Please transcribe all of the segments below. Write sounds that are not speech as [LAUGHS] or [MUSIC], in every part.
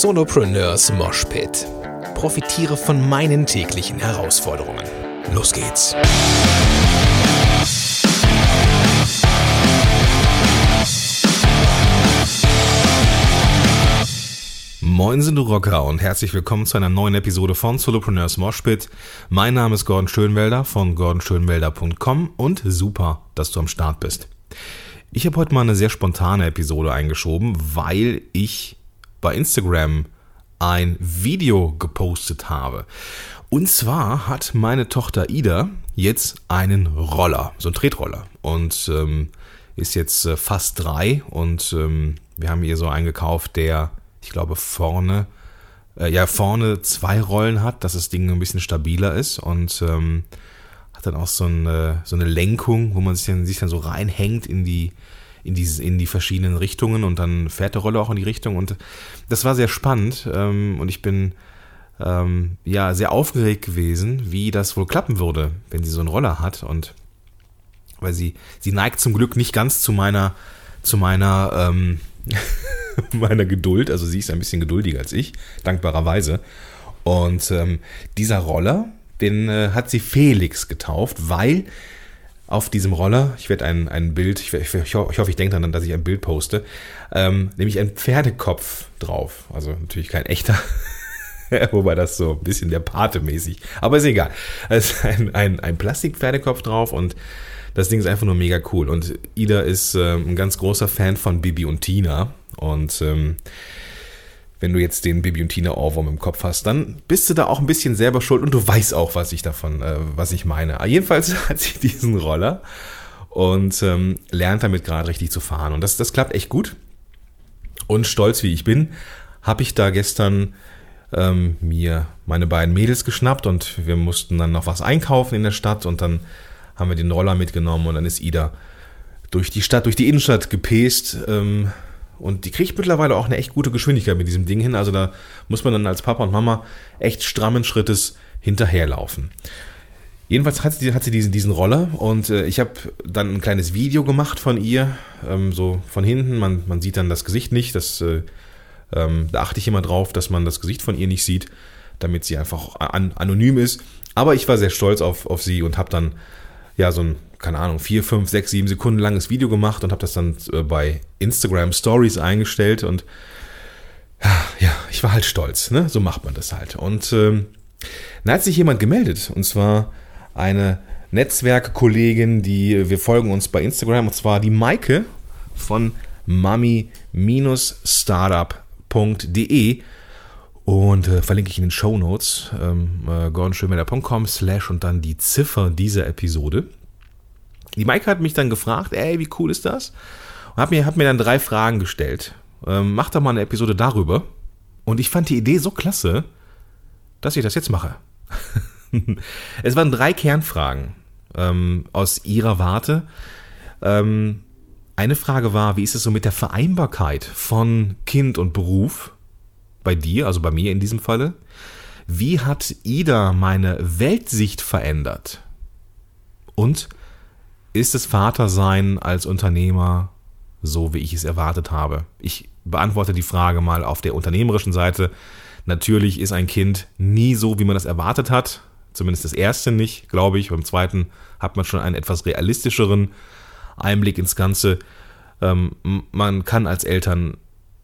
Solopreneurs Moshpit. Profitiere von meinen täglichen Herausforderungen. Los geht's. Moin du Rocker und herzlich willkommen zu einer neuen Episode von Solopreneurs Moshpit. Mein Name ist Gordon Schönwelder von gordonschönwelder.com und super, dass du am Start bist. Ich habe heute mal eine sehr spontane Episode eingeschoben, weil ich bei Instagram ein Video gepostet habe. Und zwar hat meine Tochter Ida jetzt einen Roller, so einen Tretroller. Und ähm, ist jetzt äh, fast drei und ähm, wir haben ihr so einen gekauft, der, ich glaube, vorne, äh, ja, vorne zwei Rollen hat, dass das Ding ein bisschen stabiler ist und ähm, hat dann auch so eine, so eine Lenkung, wo man sich dann, sich dann so reinhängt in die, in die, in die verschiedenen Richtungen und dann fährt der Roller auch in die Richtung. Und das war sehr spannend ähm, und ich bin ähm, ja sehr aufgeregt gewesen, wie das wohl klappen würde, wenn sie so einen Roller hat. Und weil sie, sie neigt zum Glück nicht ganz zu meiner, zu meiner, ähm, [LAUGHS] meiner Geduld, also sie ist ein bisschen geduldiger als ich, dankbarerweise. Und ähm, dieser Roller, den äh, hat sie Felix getauft, weil auf diesem Roller, ich werde ein, ein Bild, ich, ich, ich hoffe, ich denke daran, dass ich ein Bild poste, ähm, nämlich ein Pferdekopf drauf. Also natürlich kein echter, [LAUGHS] wobei das so ein bisschen der Pate mäßig, aber ist egal. Es ist ein, ein, ein Plastikpferdekopf drauf und das Ding ist einfach nur mega cool. Und Ida ist ähm, ein ganz großer Fan von Bibi und Tina und ähm, wenn du jetzt den Bibi und Tina Ohrwurm im Kopf hast, dann bist du da auch ein bisschen selber schuld und du weißt auch, was ich davon, äh, was ich meine. Jedenfalls [LAUGHS] hat sie diesen Roller und ähm, lernt damit gerade richtig zu fahren. Und das, das klappt echt gut. Und stolz wie ich bin, habe ich da gestern ähm, mir meine beiden Mädels geschnappt und wir mussten dann noch was einkaufen in der Stadt und dann haben wir den Roller mitgenommen und dann ist Ida durch die Stadt, durch die Innenstadt gepest. Ähm, und die kriegt mittlerweile auch eine echt gute Geschwindigkeit mit diesem Ding hin. Also da muss man dann als Papa und Mama echt strammen Schrittes hinterherlaufen. Jedenfalls hat sie, hat sie diesen, diesen Roller und äh, ich habe dann ein kleines Video gemacht von ihr, ähm, so von hinten. Man, man sieht dann das Gesicht nicht. Das, äh, ähm, da achte ich immer drauf, dass man das Gesicht von ihr nicht sieht, damit sie einfach an, anonym ist. Aber ich war sehr stolz auf, auf sie und habe dann ja so ein keine Ahnung, vier, fünf, sechs, sieben Sekunden langes Video gemacht und habe das dann äh, bei Instagram Stories eingestellt und ja, ich war halt stolz, ne? So macht man das halt. Und ähm, dann hat sich jemand gemeldet und zwar eine Netzwerkkollegin, die wir folgen uns bei Instagram und zwar die Maike von mami-startup.de und äh, verlinke ich in den Show Notes ähm, äh, gordonschönwälder.com slash und dann die Ziffer dieser Episode. Die Maike hat mich dann gefragt, ey, wie cool ist das? Und hat mir, hat mir dann drei Fragen gestellt. Ähm, mach doch mal eine Episode darüber. Und ich fand die Idee so klasse, dass ich das jetzt mache. [LAUGHS] es waren drei Kernfragen ähm, aus ihrer Warte. Ähm, eine Frage war, wie ist es so mit der Vereinbarkeit von Kind und Beruf bei dir, also bei mir in diesem Falle? Wie hat Ida meine Weltsicht verändert? Und ist das Vatersein als Unternehmer so, wie ich es erwartet habe? Ich beantworte die Frage mal auf der unternehmerischen Seite. Natürlich ist ein Kind nie so, wie man das erwartet hat. Zumindest das erste nicht, glaube ich. Beim zweiten hat man schon einen etwas realistischeren Einblick ins Ganze. Ähm, man kann als Eltern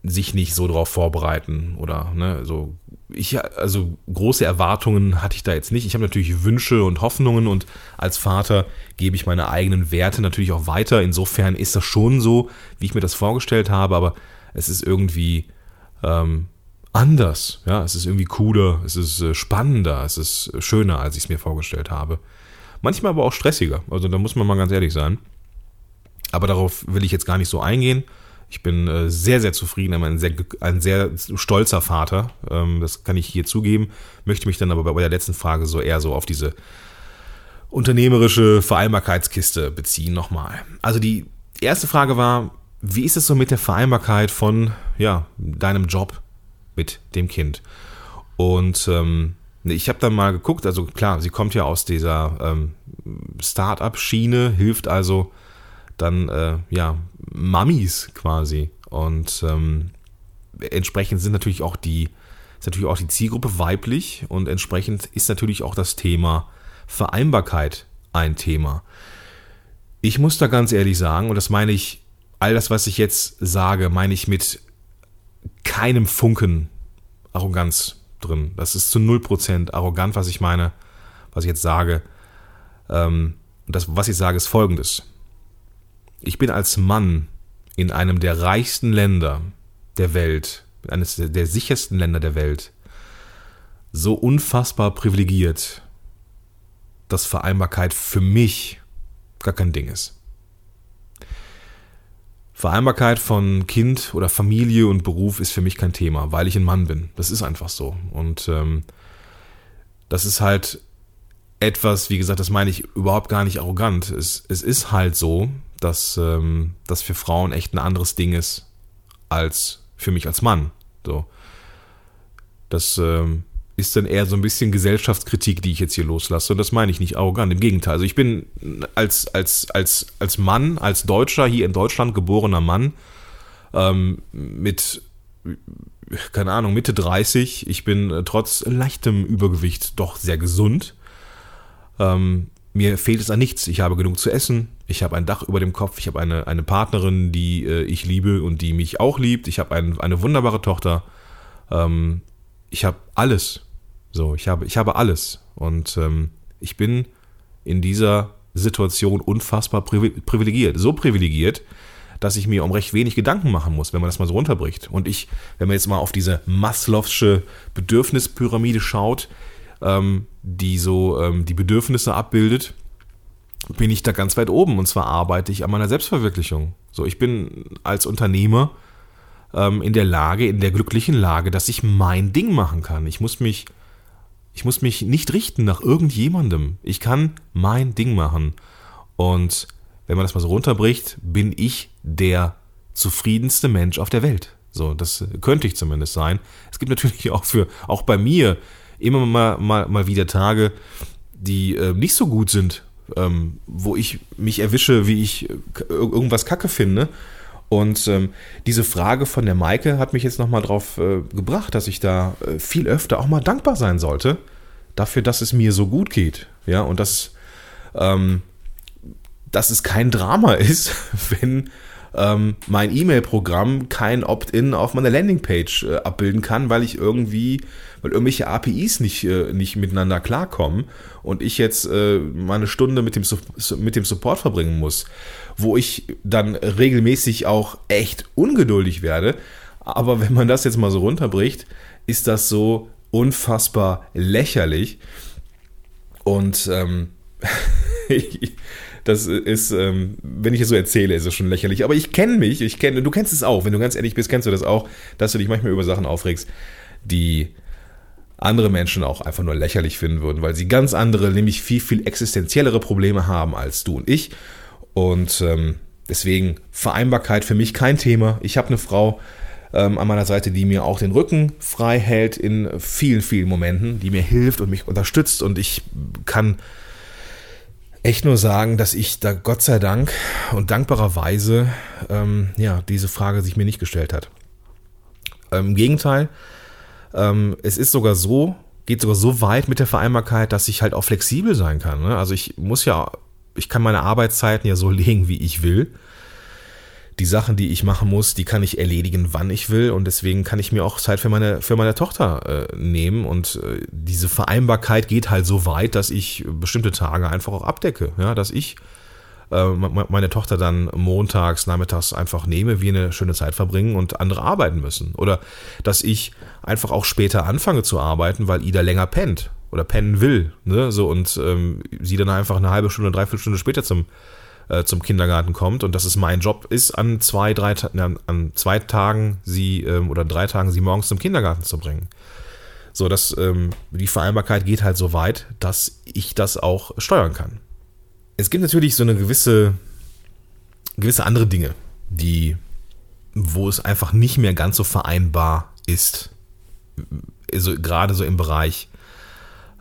sich nicht so darauf vorbereiten oder ne, so ich also große Erwartungen hatte ich da jetzt nicht. Ich habe natürlich Wünsche und Hoffnungen und als Vater gebe ich meine eigenen Werte natürlich auch weiter. Insofern ist das schon so, wie ich mir das vorgestellt habe, aber es ist irgendwie ähm, anders. Ja, es ist irgendwie cooler, es ist äh, spannender, es ist schöner, als ich es mir vorgestellt habe. Manchmal aber auch stressiger. Also da muss man mal ganz ehrlich sein. Aber darauf will ich jetzt gar nicht so eingehen. Ich bin äh, sehr, sehr zufrieden, ein sehr, ein sehr stolzer Vater. Ähm, das kann ich hier zugeben. Möchte mich dann aber bei der letzten Frage so eher so auf diese unternehmerische Vereinbarkeitskiste beziehen nochmal. Also die erste Frage war, wie ist es so mit der Vereinbarkeit von ja, deinem Job mit dem Kind? Und ähm, ich habe dann mal geguckt, also klar, sie kommt ja aus dieser ähm, Start-up-Schiene, hilft also dann äh, ja Mummies quasi. Und ähm, entsprechend sind natürlich auch die, ist natürlich auch die Zielgruppe weiblich und entsprechend ist natürlich auch das Thema Vereinbarkeit ein Thema. Ich muss da ganz ehrlich sagen, und das meine ich, all das, was ich jetzt sage, meine ich mit keinem Funken Arroganz drin. Das ist zu 0% arrogant, was ich meine, was ich jetzt sage. Ähm, das, was ich sage, ist folgendes. Ich bin als Mann in einem der reichsten Länder der Welt, eines der, sichersten Länder der Welt, so unfassbar privilegiert, dass Vereinbarkeit für mich gar kein Ding ist. Vereinbarkeit von Kind oder Familie und Beruf ist für mich kein Thema, weil ich ein Mann bin. Das ist einfach so. Und ähm, das ist halt etwas, wie gesagt, das meine ich überhaupt gar nicht arrogant. Es, es ist halt so, dass ähm, das für Frauen echt ein anderes Ding ist als für mich als Mann. So. Das ähm, ist dann eher so ein bisschen Gesellschaftskritik, die ich jetzt hier loslasse. Und das meine ich nicht arrogant. Im Gegenteil. Also ich bin als, als, als, als Mann, als Deutscher, hier in Deutschland geborener Mann, ähm, mit, keine Ahnung, Mitte 30. Ich bin trotz leichtem Übergewicht doch sehr gesund. Ähm, mir fehlt es an nichts. Ich habe genug zu essen. Ich habe ein Dach über dem Kopf. Ich habe eine, eine Partnerin, die äh, ich liebe und die mich auch liebt. Ich habe ein, eine wunderbare Tochter. Ähm, ich habe alles. So, ich habe, ich habe alles. Und ähm, ich bin in dieser Situation unfassbar privilegiert. So privilegiert, dass ich mir um recht wenig Gedanken machen muss, wenn man das mal so runterbricht. Und ich, wenn man jetzt mal auf diese Maslow'sche Bedürfnispyramide schaut, ähm, die so ähm, die Bedürfnisse abbildet, bin ich da ganz weit oben. Und zwar arbeite ich an meiner Selbstverwirklichung. So, ich bin als Unternehmer ähm, in der Lage, in der glücklichen Lage, dass ich mein Ding machen kann. Ich muss mich ich muss mich nicht richten nach irgendjemandem. Ich kann mein Ding machen. Und wenn man das mal so runterbricht, bin ich der zufriedenste Mensch auf der Welt. So, das könnte ich zumindest sein. Es gibt natürlich [LAUGHS] auch für, auch bei mir immer mal, mal, mal wieder Tage, die äh, nicht so gut sind, ähm, wo ich mich erwische, wie ich äh, irgendwas Kacke finde und ähm, diese Frage von der Maike hat mich jetzt nochmal drauf äh, gebracht, dass ich da äh, viel öfter auch mal dankbar sein sollte dafür, dass es mir so gut geht. Ja, und dass, ähm, dass es kein Drama [LAUGHS] ist, wenn ähm, mein E-Mail-Programm kein Opt-in auf meiner Landingpage äh, abbilden kann, weil ich irgendwie, weil irgendwelche APIs nicht, äh, nicht miteinander klarkommen und ich jetzt äh, meine Stunde mit dem, mit dem Support verbringen muss, wo ich dann regelmäßig auch echt ungeduldig werde. Aber wenn man das jetzt mal so runterbricht, ist das so unfassbar lächerlich. Und ähm, [LAUGHS] Das ist, ähm, wenn ich es so erzähle, ist es schon lächerlich. Aber ich kenne mich, ich kenne, du kennst es auch, wenn du ganz ehrlich bist, kennst du das auch, dass du dich manchmal über Sachen aufregst, die andere Menschen auch einfach nur lächerlich finden würden, weil sie ganz andere, nämlich viel, viel existenziellere Probleme haben als du und ich. Und ähm, deswegen Vereinbarkeit für mich kein Thema. Ich habe eine Frau ähm, an meiner Seite, die mir auch den Rücken frei hält in vielen, vielen Momenten, die mir hilft und mich unterstützt und ich kann echt nur sagen, dass ich da Gott sei Dank und dankbarerweise ähm, ja, diese Frage sich mir nicht gestellt hat. Im Gegenteil, ähm, es ist sogar so, geht sogar so weit mit der Vereinbarkeit, dass ich halt auch flexibel sein kann. Ne? Also ich muss ja, ich kann meine Arbeitszeiten ja so [LAUGHS] legen, wie ich will die Sachen, die ich machen muss, die kann ich erledigen, wann ich will. Und deswegen kann ich mir auch Zeit für meine, für meine Tochter äh, nehmen. Und äh, diese Vereinbarkeit geht halt so weit, dass ich bestimmte Tage einfach auch abdecke. Ja, dass ich meine Tochter dann montags, nachmittags einfach nehme, wir eine schöne Zeit verbringen und andere arbeiten müssen. Oder dass ich einfach auch später anfange zu arbeiten, weil Ida länger pennt oder pennen will. Ne? So, und ähm, sie dann einfach eine halbe Stunde, dreiviertel Stunde später zum äh, zum Kindergarten kommt und dass es mein Job ist, an zwei, drei, an zwei Tagen sie ähm, oder drei Tagen sie morgens zum Kindergarten zu bringen. So, dass ähm, die Vereinbarkeit geht halt so weit, dass ich das auch steuern kann. Es gibt natürlich so eine gewisse, gewisse andere Dinge, die, wo es einfach nicht mehr ganz so vereinbar ist. Also gerade so im Bereich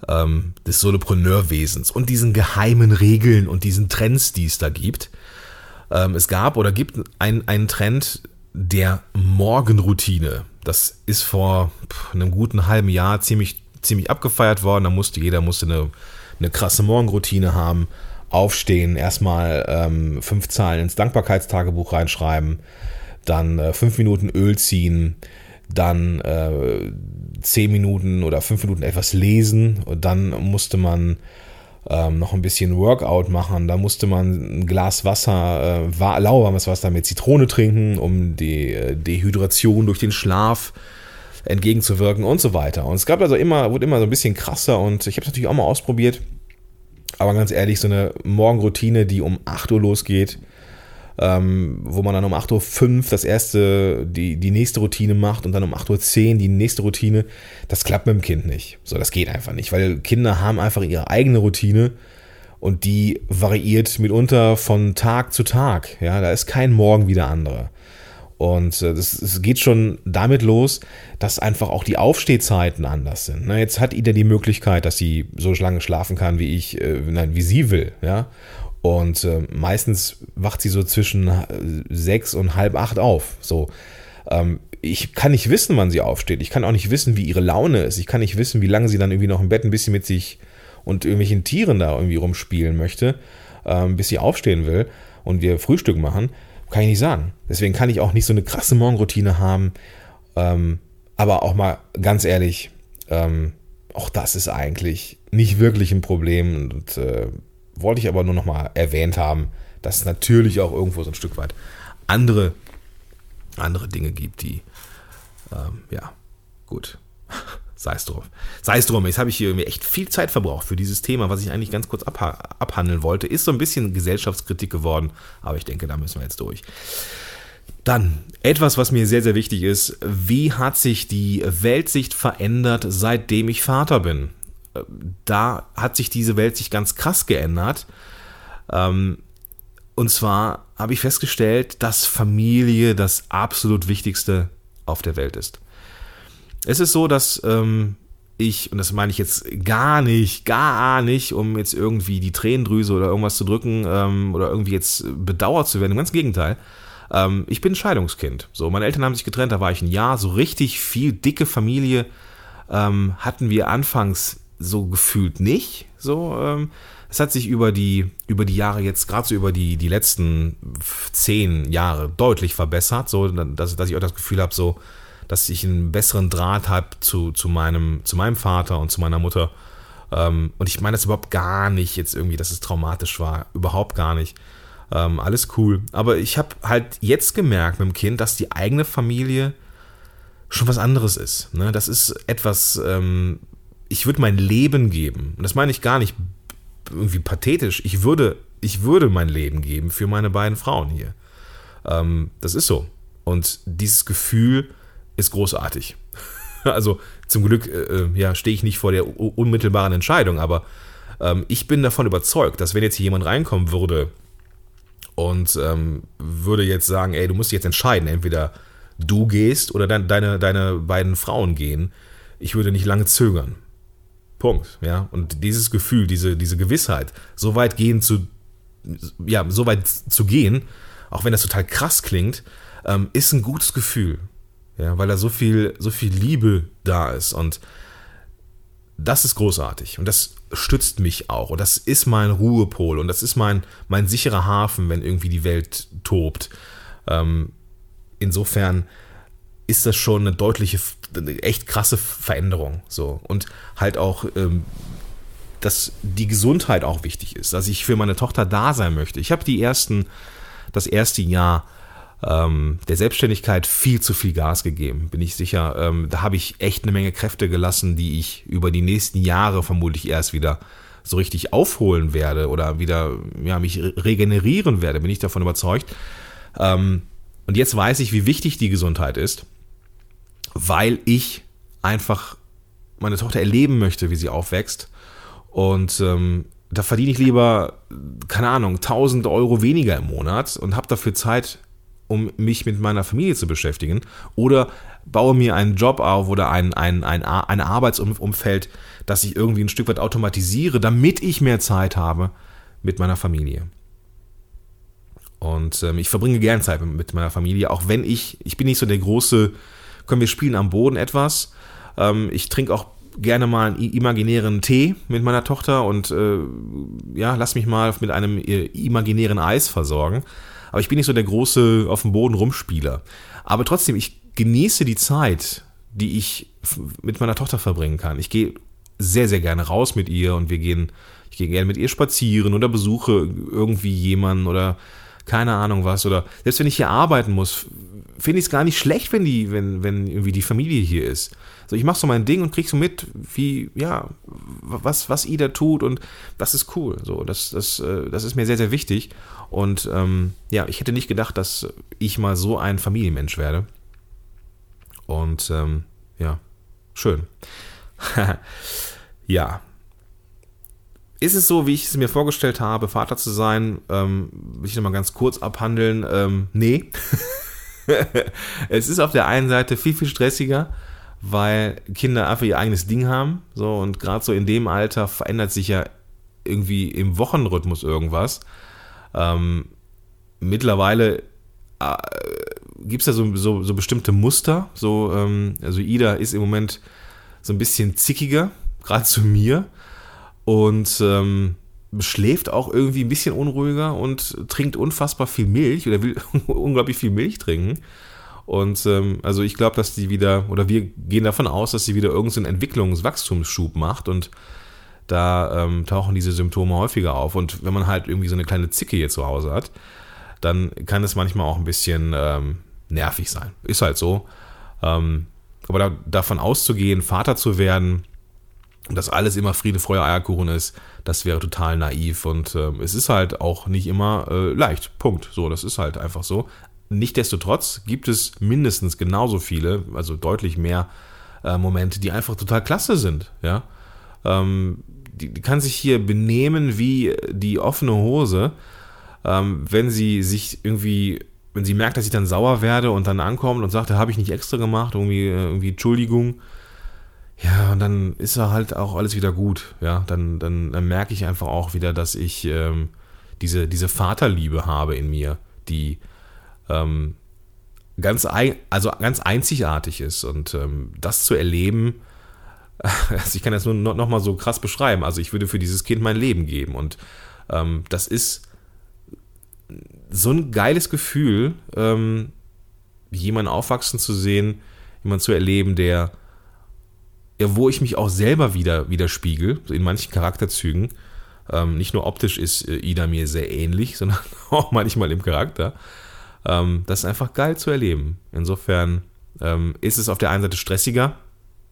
ähm, des Solopreneurwesens und diesen geheimen Regeln und diesen Trends, die es da gibt. Ähm, es gab oder gibt ein, einen Trend der Morgenroutine. das ist vor einem guten halben Jahr ziemlich, ziemlich abgefeiert worden. Da musste jeder musste eine, eine krasse Morgenroutine haben. Aufstehen, erstmal ähm, fünf Zahlen ins Dankbarkeitstagebuch reinschreiben, dann äh, fünf Minuten Öl ziehen, dann äh, zehn Minuten oder fünf Minuten etwas lesen und dann musste man ähm, noch ein bisschen Workout machen. Da musste man ein Glas Wasser, äh, lauwarmes Wasser mit Zitrone trinken, um die äh, Dehydration durch den Schlaf entgegenzuwirken und so weiter. Und es gab also immer, wurde immer so ein bisschen krasser und ich habe es natürlich auch mal ausprobiert. Aber ganz ehrlich, so eine Morgenroutine, die um 8 Uhr losgeht, ähm, wo man dann um 8.05 Uhr das erste, die, die nächste Routine macht und dann um 8.10 Uhr die nächste Routine, das klappt mit dem Kind nicht. So, das geht einfach nicht, weil Kinder haben einfach ihre eigene Routine und die variiert mitunter von Tag zu Tag. Ja, da ist kein Morgen wie der andere. Und äh, das geht schon damit los, dass einfach auch die Aufstehzeiten anders sind. Na, jetzt hat Ida die Möglichkeit, dass sie so lange schlafen kann, wie ich, äh, nein, wie sie will, ja. Und äh, meistens wacht sie so zwischen äh, sechs und halb acht auf. So. Ähm, ich kann nicht wissen, wann sie aufsteht. Ich kann auch nicht wissen, wie ihre Laune ist. Ich kann nicht wissen, wie lange sie dann irgendwie noch im Bett ein bisschen mit sich und irgendwelchen Tieren da irgendwie rumspielen möchte, ähm, bis sie aufstehen will und wir Frühstück machen. Kann ich nicht sagen. Deswegen kann ich auch nicht so eine krasse Morgenroutine haben. Ähm, aber auch mal ganz ehrlich, ähm, auch das ist eigentlich nicht wirklich ein Problem. Und äh, wollte ich aber nur noch mal erwähnt haben, dass es natürlich auch irgendwo so ein Stück weit andere, andere Dinge gibt, die, ähm, ja, gut, [LAUGHS] sei es drum. Sei es drum, jetzt habe ich hier echt viel Zeit verbraucht für dieses Thema, was ich eigentlich ganz kurz abha abhandeln wollte. Ist so ein bisschen Gesellschaftskritik geworden, aber ich denke, da müssen wir jetzt durch. Dann etwas, was mir sehr, sehr wichtig ist. Wie hat sich die Weltsicht verändert, seitdem ich Vater bin? da hat sich diese Welt sich ganz krass geändert. Ähm, und zwar habe ich festgestellt, dass Familie das absolut Wichtigste auf der Welt ist. Es ist so, dass ähm, ich, und das meine ich jetzt gar nicht, gar nicht, um jetzt irgendwie die Tränendrüse oder irgendwas zu drücken ähm, oder irgendwie jetzt bedauert zu werden. Im ganz Gegenteil. Ähm, ich bin Scheidungskind. So, meine Eltern haben sich getrennt, da war ich ein Jahr. So richtig viel dicke Familie ähm, hatten wir anfangs so gefühlt nicht. So, ähm, es hat sich über die, über die Jahre jetzt, gerade so über die, die letzten zehn Jahre deutlich verbessert, so dass, dass ich auch das Gefühl habe, so, dass ich einen besseren Draht habe zu, zu, meinem, zu meinem Vater und zu meiner Mutter. Ähm, und ich meine das überhaupt gar nicht jetzt irgendwie, dass es traumatisch war. Überhaupt gar nicht. Ähm, alles cool. Aber ich habe halt jetzt gemerkt mit dem Kind, dass die eigene Familie schon was anderes ist. Ne? Das ist etwas, ähm, ich würde mein Leben geben. Und das meine ich gar nicht irgendwie pathetisch. Ich würde, ich würde mein Leben geben für meine beiden Frauen hier. Ähm, das ist so. Und dieses Gefühl ist großartig. [LAUGHS] Also zum Glück äh, äh, ja, stehe ich nicht vor der unmittelbaren Entscheidung, aber ähm, ich bin davon überzeugt, dass wenn jetzt hier jemand reinkommen würde und ähm, würde jetzt sagen, ey, du musst dich jetzt entscheiden, entweder du gehst oder dein, deine, deine beiden Frauen gehen, ich würde nicht lange zögern. Punkt. Ja. Und dieses Gefühl, diese, diese Gewissheit, so weit gehen zu, ja, so weit zu gehen, auch wenn das total krass klingt, ähm, ist ein gutes Gefühl. Ja, weil da so viel, so viel Liebe da ist. Und das ist großartig. Und das stützt mich auch. Und das ist mein Ruhepol. Und das ist mein, mein sicherer Hafen, wenn irgendwie die Welt tobt. Ähm, insofern ist das schon eine deutliche, eine echt krasse Veränderung. So. Und halt auch, ähm, dass die Gesundheit auch wichtig ist, dass ich für meine Tochter da sein möchte. Ich habe die ersten, das erste Jahr ähm, der Selbstständigkeit viel zu viel Gas gegeben, bin ich sicher. Ähm, da habe ich echt eine Menge Kräfte gelassen, die ich über die nächsten Jahre vermutlich erst wieder so richtig aufholen werde oder wieder ja, mich regenerieren werde, bin ich davon überzeugt. Ähm, und jetzt weiß ich, wie wichtig die Gesundheit ist weil ich einfach meine Tochter erleben möchte, wie sie aufwächst. Und ähm, da verdiene ich lieber, keine Ahnung, 1000 Euro weniger im Monat und habe dafür Zeit, um mich mit meiner Familie zu beschäftigen. Oder baue mir einen Job auf oder ein, ein, ein, ein Arbeitsumfeld, das ich irgendwie ein Stück weit automatisiere, damit ich mehr Zeit habe mit meiner Familie. Und ähm, ich verbringe gern Zeit mit meiner Familie, auch wenn ich, ich bin nicht so der große komm, wir spielen am Boden etwas. Ähm, ich trinke auch gerne mal einen imaginären Tee mit meiner Tochter und äh, ja, lass mich mal mit einem äh, imaginären Eis versorgen. Aber ich bin nicht so der große auf dem Boden rumspieler. Aber trotzdem, ich genieße die Zeit, die ich mit meiner Tochter verbringen kann. Ich gehe sehr, sehr gerne raus mit ihr und wir gehen, ich gehe gerne mit ihr spazieren oder besuche irgendwie jemanden oder keine Ahnung was. Oder selbst wenn ich hier arbeiten muss, finde ich es gar nicht schlecht, wenn die, wenn, wenn irgendwie die Familie hier ist. So, ich mache so mein Ding und krieg so mit, wie, ja, was, was Ida tut und das ist cool. So, das, das, äh, das ist mir sehr, sehr wichtig. Und ähm, ja, ich hätte nicht gedacht, dass ich mal so ein Familienmensch werde. Und ähm, ja, schön. [LAUGHS] ja. Ist es so, wie ich es mir vorgestellt habe, Vater zu sein? Ähm, will ich nochmal ganz kurz abhandeln? Ähm, nee. [LAUGHS] es ist auf der einen Seite viel, viel stressiger, weil Kinder einfach ihr eigenes Ding haben. So, und gerade so in dem Alter verändert sich ja irgendwie im Wochenrhythmus irgendwas. Ähm, mittlerweile äh, gibt es da so, so, so, bestimmte Muster. So, ähm, also Ida ist im Moment so ein bisschen zickiger, gerade zu mir. Und ähm, schläft auch irgendwie ein bisschen unruhiger und trinkt unfassbar viel Milch oder will [LAUGHS] unglaublich viel Milch trinken. Und ähm, also ich glaube, dass die wieder, oder wir gehen davon aus, dass sie wieder irgendeinen Entwicklungswachstumsschub macht und da ähm, tauchen diese Symptome häufiger auf. Und wenn man halt irgendwie so eine kleine Zicke hier zu Hause hat, dann kann es manchmal auch ein bisschen ähm, nervig sein. Ist halt so. Ähm, aber da, davon auszugehen, Vater zu werden, dass alles immer Friede, Freude, Eierkuchen ist, das wäre total naiv und äh, es ist halt auch nicht immer äh, leicht. Punkt. So, das ist halt einfach so. Nichtsdestotrotz gibt es mindestens genauso viele, also deutlich mehr äh, Momente, die einfach total klasse sind. Ja, ähm, die, die, kann sich hier benehmen wie die offene Hose, ähm, wenn sie sich irgendwie wenn sie merkt, dass ich dann sauer werde und dann ankommt und sagt, habe ich nicht extra gemacht, irgendwie, äh, irgendwie Entschuldigung, ja, und dann ist er halt auch alles wieder gut. Ja, dann, dann, dann merke ich einfach auch wieder, dass ich ähm, diese, diese Vaterliebe habe in mir, die ähm, ganz, ein, also ganz einzigartig ist. Und ähm, das zu erleben, [LAUGHS] also ich kann das nur noch, mal so krass beschreiben. Also ich würde für dieses Kind mein Leben geben. Und ähm, das ist so ein geiles Gefühl, ähm, jemanden aufwachsen zu sehen, jemanden zu erleben, der ja, wo ich mich auch selber wieder widerspiegel, in manchen Charakterzügen. Ähm, nicht nur optisch ist äh, Ida mir sehr ähnlich, [LAUGHS] sondern auch manchmal im Charakter. Ähm, das ist einfach geil zu erleben. Insofern ähm, ist es auf der einen Seite stressiger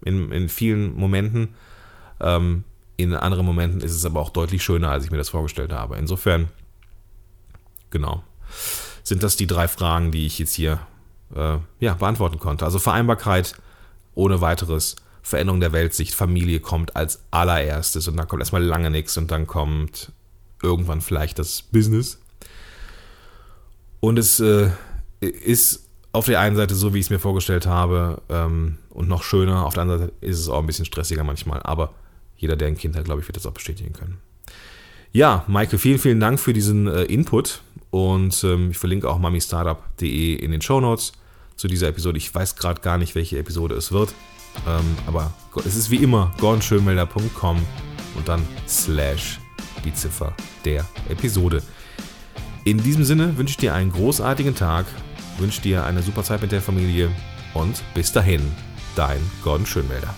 in, in vielen Momenten. Ähm, in anderen Momenten ist es aber auch deutlich schöner, als ich mir das vorgestellt habe. Insofern, genau, sind das die drei Fragen, die ich jetzt hier äh, ja, beantworten konnte. Also Vereinbarkeit ohne weiteres Veränderung der Weltsicht, Familie kommt als allererstes und dann kommt erstmal lange nichts und dann kommt irgendwann vielleicht das Business. Und es äh, ist auf der einen Seite so, wie ich es mir vorgestellt habe ähm, und noch schöner, auf der anderen Seite ist es auch ein bisschen stressiger manchmal, aber jeder, der ein Kind hat, glaube ich, wird das auch bestätigen können. Ja, Maike, vielen, vielen Dank für diesen äh, Input und ähm, ich verlinke auch mamistartup.de in den Show Notes zu dieser Episode. Ich weiß gerade gar nicht, welche Episode es wird. Ähm, aber es ist wie immer gordonschönmelder.com und dann slash die Ziffer der Episode. In diesem Sinne wünsche ich dir einen großartigen Tag, wünsche dir eine super Zeit mit der Familie und bis dahin, dein Gordon Schönmelder.